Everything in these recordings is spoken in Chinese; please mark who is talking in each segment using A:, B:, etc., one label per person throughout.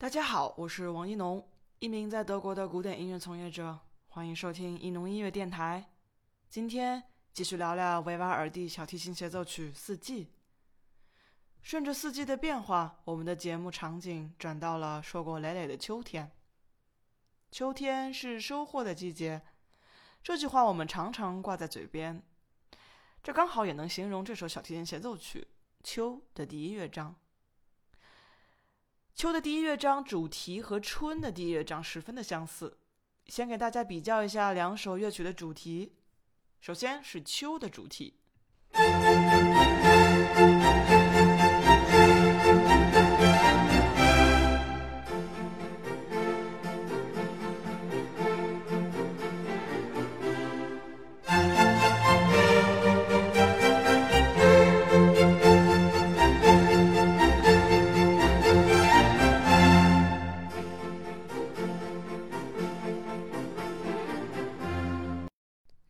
A: 大家好，我是王一农，一名在德国的古典音乐从业者，欢迎收听一农音乐电台。今天继续聊聊维瓦尔第小提琴协奏曲《四季》。顺着四季的变化，我们的节目场景转到了硕果累累的秋天。秋天是收获的季节，这句话我们常常挂在嘴边，这刚好也能形容这首小提琴协奏曲《秋》的第一乐章。秋的第一乐章主题和春的第一乐章十分的相似。先给大家比较一下两首乐曲的主题。首先是秋的主题。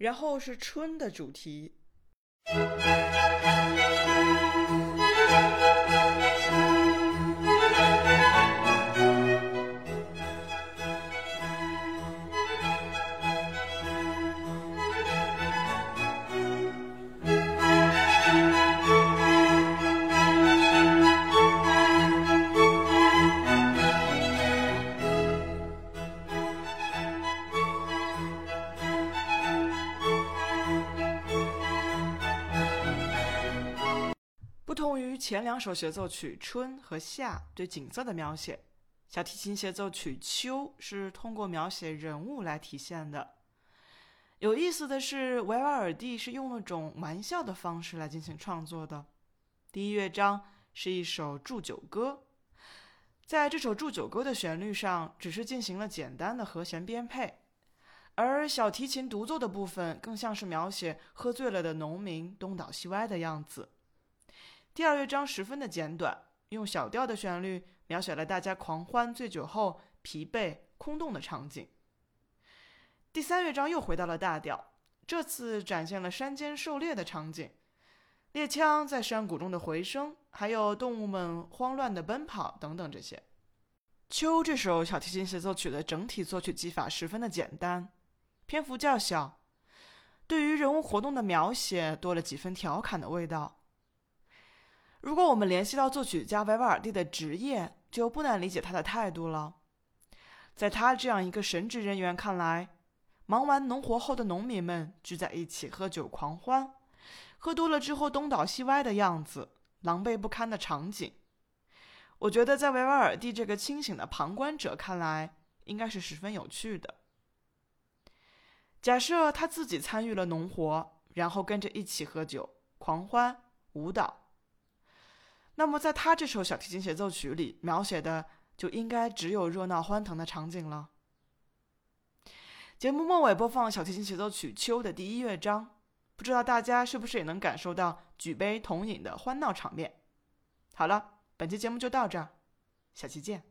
A: 然后是春的主题。前两首协奏曲《春》和《夏》对景色的描写，小提琴协奏曲《秋》是通过描写人物来体现的。有意思的是，维瓦尔第是用了种玩笑的方式来进行创作的。第一乐章是一首祝酒歌，在这首祝酒歌的旋律上，只是进行了简单的和弦编配，而小提琴独奏的部分更像是描写喝醉了的农民东倒西歪的样子。第二乐章十分的简短，用小调的旋律描写了大家狂欢醉酒后疲惫空洞的场景。第三乐章又回到了大调，这次展现了山间狩猎的场景，猎枪在山谷中的回声，还有动物们慌乱的奔跑等等这些。秋这首小提琴协奏曲的整体作曲技法十分的简单，篇幅较小，对于人物活动的描写多了几分调侃的味道。如果我们联系到作曲家维瓦尔第的职业，就不难理解他的态度了。在他这样一个神职人员看来，忙完农活后的农民们聚在一起喝酒狂欢，喝多了之后东倒西歪的样子，狼狈不堪的场景，我觉得在维瓦尔第这个清醒的旁观者看来，应该是十分有趣的。假设他自己参与了农活，然后跟着一起喝酒、狂欢、舞蹈。那么，在他这首小提琴协奏曲里描写的就应该只有热闹欢腾的场景了。节目末尾播放小提琴协奏曲《秋》的第一乐章，不知道大家是不是也能感受到举杯同饮的欢闹场面？好了，本期节目就到这儿，下期见。